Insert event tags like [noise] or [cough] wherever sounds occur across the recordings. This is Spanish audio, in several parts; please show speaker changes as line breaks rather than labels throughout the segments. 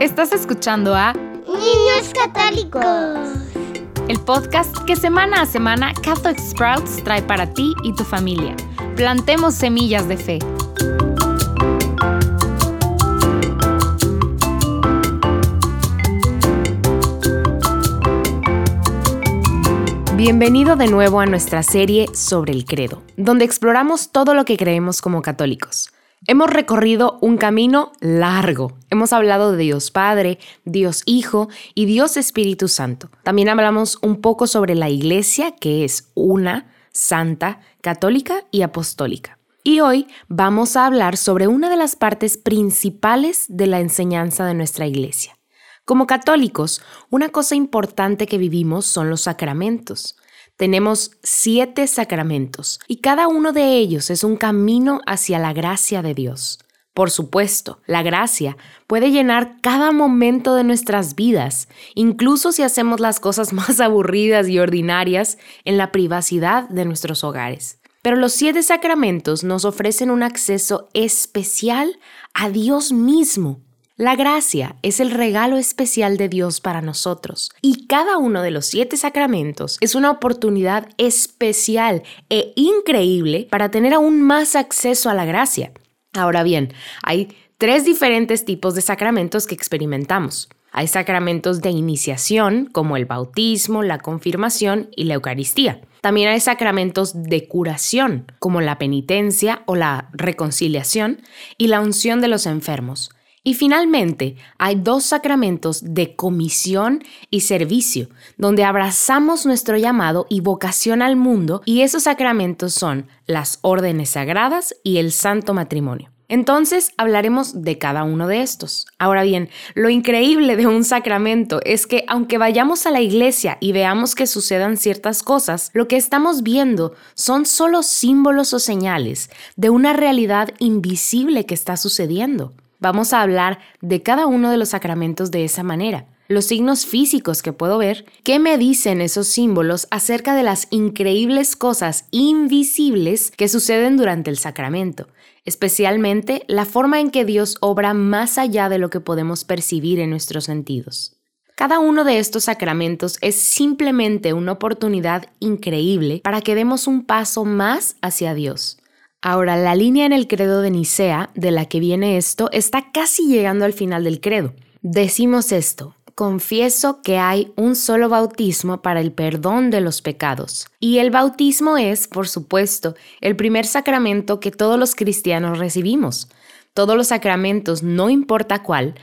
Estás escuchando a
Niños Católicos.
El podcast que semana a semana Catholic Sprouts trae para ti y tu familia. Plantemos semillas de fe. Bienvenido de nuevo a nuestra serie sobre el credo, donde exploramos todo lo que creemos como católicos. Hemos recorrido un camino largo. Hemos hablado de Dios Padre, Dios Hijo y Dios Espíritu Santo. También hablamos un poco sobre la Iglesia, que es una, santa, católica y apostólica. Y hoy vamos a hablar sobre una de las partes principales de la enseñanza de nuestra Iglesia. Como católicos, una cosa importante que vivimos son los sacramentos. Tenemos siete sacramentos y cada uno de ellos es un camino hacia la gracia de Dios. Por supuesto, la gracia puede llenar cada momento de nuestras vidas, incluso si hacemos las cosas [laughs] más aburridas y ordinarias en la privacidad de nuestros hogares. Pero los siete sacramentos nos ofrecen un acceso especial a Dios mismo la gracia es el regalo especial de Dios para nosotros y cada uno de los siete sacramentos es una oportunidad especial e increíble para tener aún más acceso a la gracia. Ahora bien, hay tres diferentes tipos de sacramentos que experimentamos. Hay sacramentos de iniciación, como el bautismo, la confirmación y la Eucaristía. También hay sacramentos de curación, como la penitencia o la reconciliación y la unción de los enfermos. Y finalmente, hay dos sacramentos de comisión y servicio, donde abrazamos nuestro llamado y vocación al mundo, y esos sacramentos son las órdenes sagradas y el santo matrimonio. Entonces hablaremos de cada uno de estos. Ahora bien, lo increíble de un sacramento es que aunque vayamos a la iglesia y veamos que sucedan ciertas cosas, lo que estamos viendo son solo símbolos o señales de una realidad invisible que está sucediendo. Vamos a hablar de cada uno de los sacramentos de esa manera. Los signos físicos que puedo ver, qué me dicen esos símbolos acerca de las increíbles cosas invisibles que suceden durante el sacramento, especialmente la forma en que Dios obra más allá de lo que podemos percibir en nuestros sentidos. Cada uno de estos sacramentos es simplemente una oportunidad increíble para que demos un paso más hacia Dios. Ahora, la línea en el credo de Nicea, de la que viene esto, está casi llegando al final del credo. Decimos esto, confieso que hay un solo bautismo para el perdón de los pecados. Y el bautismo es, por supuesto, el primer sacramento que todos los cristianos recibimos. Todos los sacramentos, no importa cuál,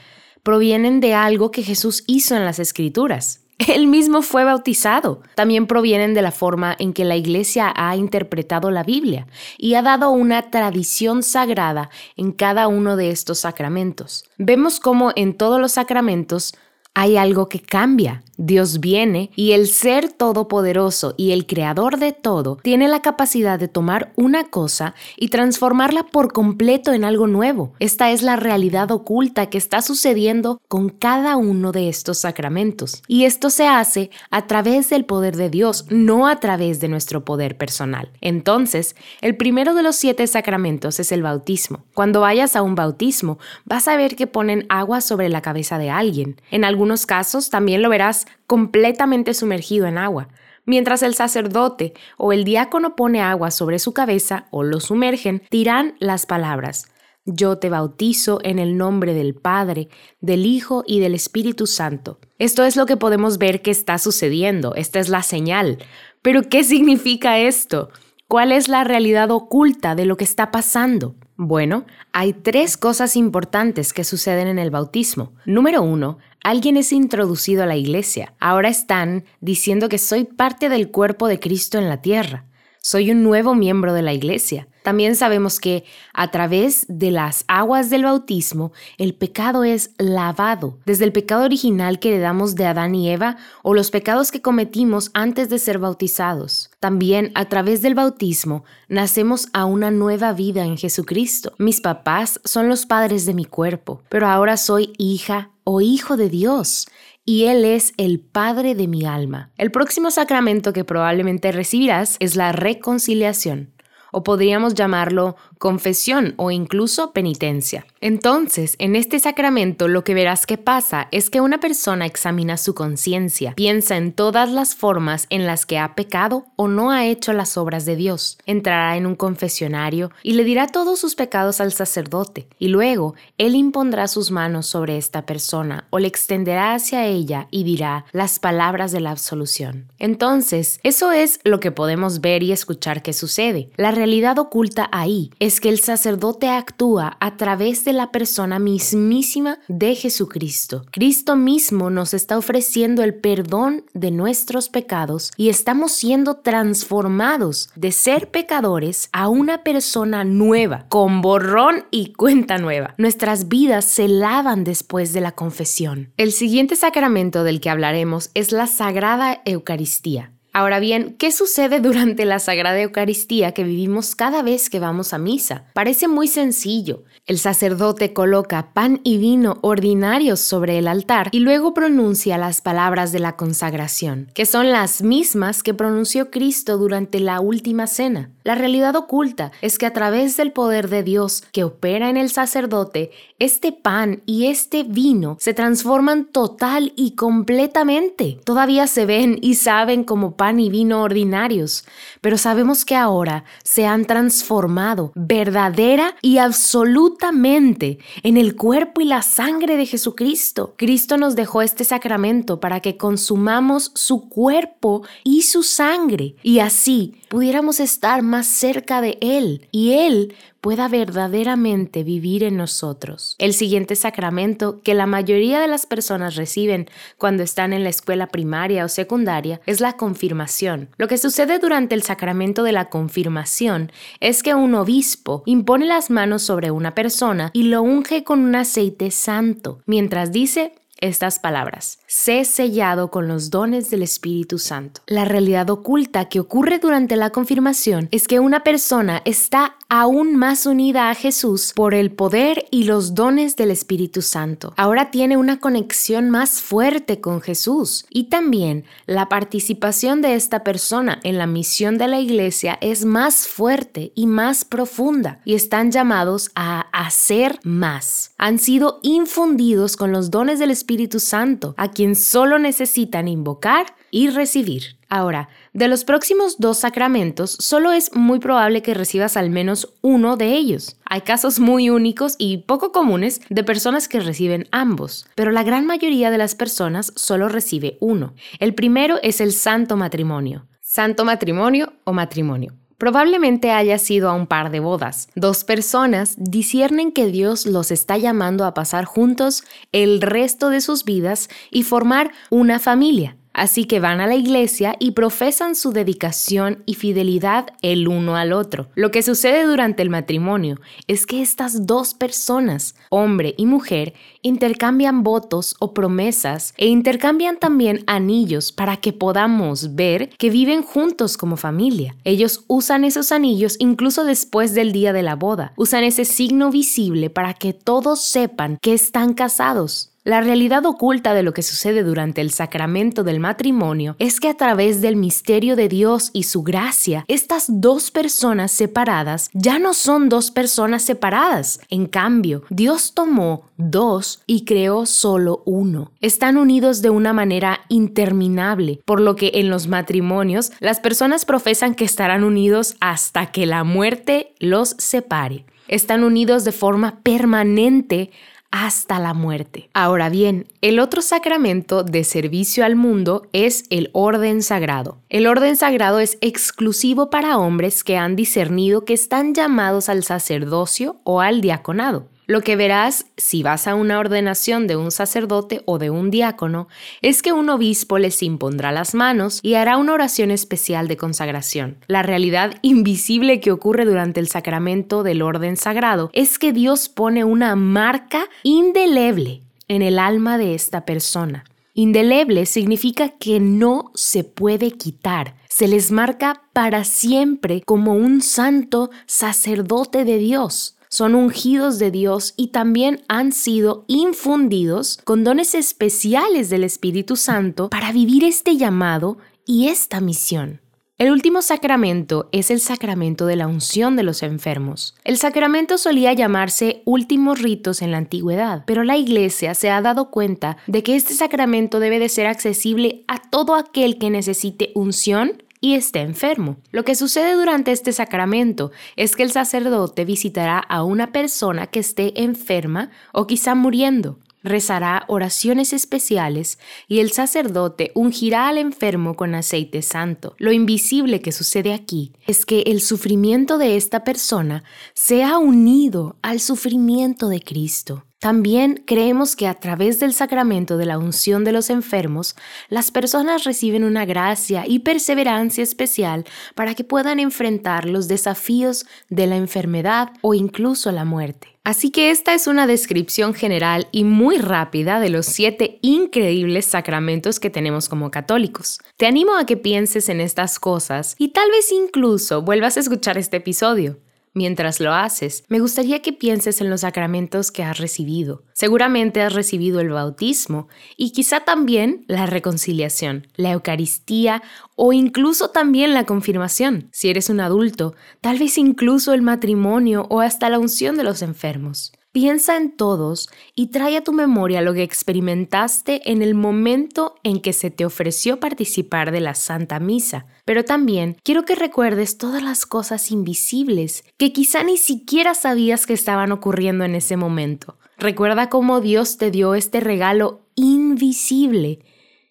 provienen de algo que Jesús hizo en las Escrituras. Él mismo fue bautizado. También provienen de la forma en que la Iglesia ha interpretado la Biblia y ha dado una tradición sagrada en cada uno de estos sacramentos. Vemos cómo en todos los sacramentos hay algo que cambia. Dios viene y el ser todopoderoso y el creador de todo tiene la capacidad de tomar una cosa y transformarla por completo en algo nuevo. Esta es la realidad oculta que está sucediendo con cada uno de estos sacramentos. Y esto se hace a través del poder de Dios, no a través de nuestro poder personal. Entonces, el primero de los siete sacramentos es el bautismo. Cuando vayas a un bautismo, vas a ver que ponen agua sobre la cabeza de alguien. En algunos casos también lo verás completamente sumergido en agua. Mientras el sacerdote o el diácono pone agua sobre su cabeza o lo sumergen, dirán las palabras, yo te bautizo en el nombre del Padre, del Hijo y del Espíritu Santo. Esto es lo que podemos ver que está sucediendo, esta es la señal. Pero ¿qué significa esto? ¿Cuál es la realidad oculta de lo que está pasando? Bueno, hay tres cosas importantes que suceden en el bautismo. Número uno, alguien es introducido a la iglesia. Ahora están diciendo que soy parte del cuerpo de Cristo en la tierra. Soy un nuevo miembro de la iglesia. También sabemos que a través de las aguas del bautismo el pecado es lavado, desde el pecado original que heredamos de Adán y Eva o los pecados que cometimos antes de ser bautizados. También a través del bautismo nacemos a una nueva vida en Jesucristo. Mis papás son los padres de mi cuerpo, pero ahora soy hija o hijo de Dios y Él es el Padre de mi alma. El próximo sacramento que probablemente recibirás es la reconciliación, o podríamos llamarlo confesión o incluso penitencia. Entonces, en este sacramento lo que verás que pasa es que una persona examina su conciencia, piensa en todas las formas en las que ha pecado o no ha hecho las obras de Dios, entrará en un confesionario y le dirá todos sus pecados al sacerdote, y luego él impondrá sus manos sobre esta persona o le extenderá hacia ella y dirá las palabras de la absolución. Entonces, eso es lo que podemos ver y escuchar que sucede. La realidad oculta ahí es que el sacerdote actúa a través de la persona mismísima de Jesucristo. Cristo mismo nos está ofreciendo el perdón de nuestros pecados y estamos siendo transformados de ser pecadores a una persona nueva, con borrón y cuenta nueva. Nuestras vidas se lavan después de la confesión. El siguiente sacramento del que hablaremos es la Sagrada Eucaristía. Ahora bien, ¿qué sucede durante la Sagrada Eucaristía que vivimos cada vez que vamos a misa? Parece muy sencillo. El sacerdote coloca pan y vino ordinarios sobre el altar y luego pronuncia las palabras de la consagración, que son las mismas que pronunció Cristo durante la última cena. La realidad oculta es que a través del poder de Dios que opera en el sacerdote, este pan y este vino se transforman total y completamente. Todavía se ven y saben como y vino ordinarios, pero sabemos que ahora se han transformado verdadera y absolutamente en el cuerpo y la sangre de Jesucristo. Cristo nos dejó este sacramento para que consumamos su cuerpo y su sangre y así pudiéramos estar más cerca de Él y Él pueda verdaderamente vivir en nosotros. El siguiente sacramento que la mayoría de las personas reciben cuando están en la escuela primaria o secundaria es la confirmación. Lo que sucede durante el sacramento de la confirmación es que un obispo impone las manos sobre una persona y lo unge con un aceite santo, mientras dice estas palabras. Sé sellado con los dones del Espíritu Santo. La realidad oculta que ocurre durante la confirmación es que una persona está aún más unida a Jesús por el poder y los dones del Espíritu Santo. Ahora tiene una conexión más fuerte con Jesús y también la participación de esta persona en la misión de la iglesia es más fuerte y más profunda y están llamados a hacer más. Han sido infundidos con los dones del Espíritu Santo, a quien solo necesitan invocar y recibir. Ahora, de los próximos dos sacramentos, solo es muy probable que recibas al menos uno de ellos. Hay casos muy únicos y poco comunes de personas que reciben ambos, pero la gran mayoría de las personas solo recibe uno. El primero es el santo matrimonio. Santo matrimonio o matrimonio. Probablemente haya sido a un par de bodas. Dos personas disciernen que Dios los está llamando a pasar juntos el resto de sus vidas y formar una familia. Así que van a la iglesia y profesan su dedicación y fidelidad el uno al otro. Lo que sucede durante el matrimonio es que estas dos personas, hombre y mujer, intercambian votos o promesas e intercambian también anillos para que podamos ver que viven juntos como familia. Ellos usan esos anillos incluso después del día de la boda. Usan ese signo visible para que todos sepan que están casados. La realidad oculta de lo que sucede durante el sacramento del matrimonio es que a través del misterio de Dios y su gracia, estas dos personas separadas ya no son dos personas separadas. En cambio, Dios tomó dos y creó solo uno. Están unidos de una manera interminable, por lo que en los matrimonios las personas profesan que estarán unidos hasta que la muerte los separe. Están unidos de forma permanente hasta la muerte. Ahora bien, el otro sacramento de servicio al mundo es el orden sagrado. El orden sagrado es exclusivo para hombres que han discernido que están llamados al sacerdocio o al diaconado. Lo que verás si vas a una ordenación de un sacerdote o de un diácono es que un obispo les impondrá las manos y hará una oración especial de consagración. La realidad invisible que ocurre durante el sacramento del orden sagrado es que Dios pone una marca indeleble en el alma de esta persona. Indeleble significa que no se puede quitar, se les marca para siempre como un santo sacerdote de Dios son ungidos de Dios y también han sido infundidos con dones especiales del Espíritu Santo para vivir este llamado y esta misión. El último sacramento es el sacramento de la unción de los enfermos. El sacramento solía llamarse últimos ritos en la antigüedad, pero la Iglesia se ha dado cuenta de que este sacramento debe de ser accesible a todo aquel que necesite unción y esté enfermo. Lo que sucede durante este sacramento es que el sacerdote visitará a una persona que esté enferma o quizá muriendo rezará oraciones especiales y el sacerdote ungirá al enfermo con aceite santo. Lo invisible que sucede aquí es que el sufrimiento de esta persona sea unido al sufrimiento de Cristo. También creemos que a través del sacramento de la unción de los enfermos, las personas reciben una gracia y perseverancia especial para que puedan enfrentar los desafíos de la enfermedad o incluso la muerte. Así que esta es una descripción general y muy rápida de los siete increíbles sacramentos que tenemos como católicos. Te animo a que pienses en estas cosas y tal vez incluso vuelvas a escuchar este episodio. Mientras lo haces, me gustaría que pienses en los sacramentos que has recibido. Seguramente has recibido el bautismo y quizá también la reconciliación, la Eucaristía o incluso también la confirmación. Si eres un adulto, tal vez incluso el matrimonio o hasta la unción de los enfermos. Piensa en todos y trae a tu memoria lo que experimentaste en el momento en que se te ofreció participar de la Santa Misa. Pero también quiero que recuerdes todas las cosas invisibles que quizá ni siquiera sabías que estaban ocurriendo en ese momento. Recuerda cómo Dios te dio este regalo invisible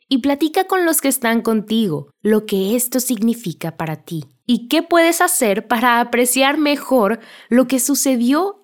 y platica con los que están contigo lo que esto significa para ti y qué puedes hacer para apreciar mejor lo que sucedió